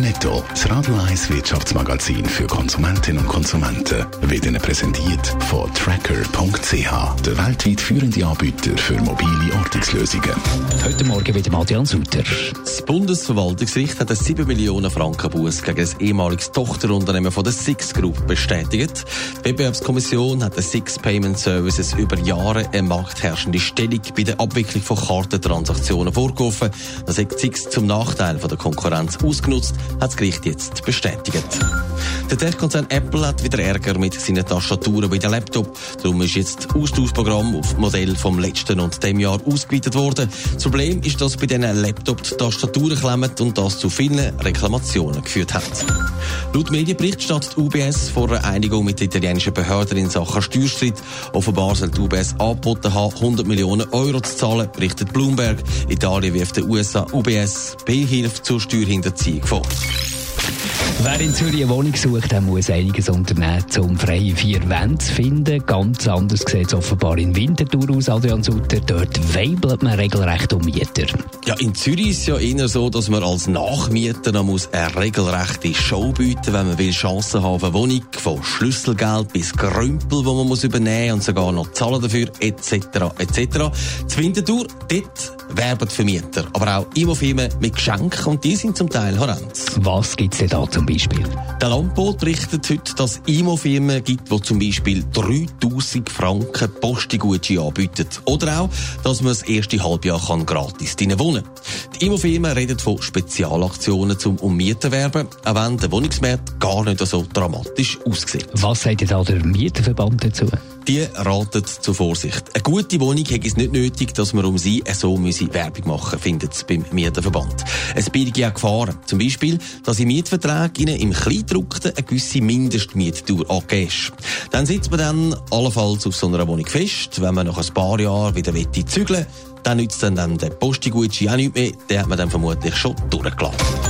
Netto, das Radio 1 Wirtschaftsmagazin für Konsumentinnen und Konsumenten, wird Ihnen präsentiert von Tracker.ch, der weltweit führende Anbieter für mobile Ortungslösungen. Heute Morgen wieder Adrian Sutter. Das Bundesverwaltungsgericht hat eine 7 Millionen Franken Buß gegen das ehemalige Tochterunternehmen von der Six Group bestätigt. Die Wettbewerbskommission hat der Six Payment Services über Jahre eine marktherrschende Stellung bei der Abwicklung von Kartentransaktionen vorgeworfen. Das hat Six zum Nachteil von der Konkurrenz ausgenutzt hat das Gericht jetzt bestätigt. Der Tech-Konzern Apple hat wieder Ärger mit seinen Tastaturen bei den Laptop. Darum ist jetzt das Austauschprogramm auf Modell vom letzten und dem Jahr ausgeweitet worden. Das Problem ist, dass bei diesen Laptop die Tastaturen klemmen und das zu vielen Reklamationen geführt hat. Laut Medienbericht steht die UBS vor einer Einigung mit den italienischen Behörden in Sachen Steuerstreit. Offenbar soll die UBS angeboten haben, 100 Millionen Euro zu zahlen, berichtet Bloomberg. Italien wirft der USA UBS Beihilfe zur Steuerhinterziehung vor. Wer in Zürich eine Wohnung sucht, der muss einiges unternehmen, um freie vier Wände zu finden. Ganz anders sieht es offenbar in Winterthur aus, Adrian Sutter. Dort weibelt man regelrecht um Mieter. Ja, in Zürich ist es ja eher so, dass man als Nachmieter noch muss eine regelrechte Show bieten wenn man Chancen haben eine Wohnung, von Schlüsselgeld bis Grümpel, wo man muss übernehmen und sogar noch zahlen dafür, etc., etc. Zu Winterthur, dort werben Vermieter, aber auch Immofirmen mit Geschenken und die sind zum Teil Horrend. Was gibt es denn da zum Beispiel? Der Landbot berichtet heute, dass es Immo-Firmen gibt, die zum Beispiel 3000 Franken Postigutschein anbieten. Oder auch, dass man das erste Halbjahr kann gratis drinnen wohnen kann. Die Immo-Firmen reden von Spezialaktionen zum um Mieten werben, auch wenn der Wohnungsmarkt gar nicht so dramatisch aussieht. Was sagt da der Mieterverband dazu? Die raten zur Vorsicht. Eine gute Wohnung hat es nicht nötig, dass man um sie so Werbung machen findet es beim Mieterverband. Es bietet ja Gefahren. Zum Beispiel, dass in Mietverträgen im Kleindruckten eine gewisse Mindestmietdauer angegeben ist. Dann sitzt man dann allenfalls auf so einer Wohnung fest, wenn man nach ein paar Jahren wieder zügeln will, dann nützt dann, dann der Postigutschein auch nicht mehr, den hat man dann vermutlich schon durchgelassen.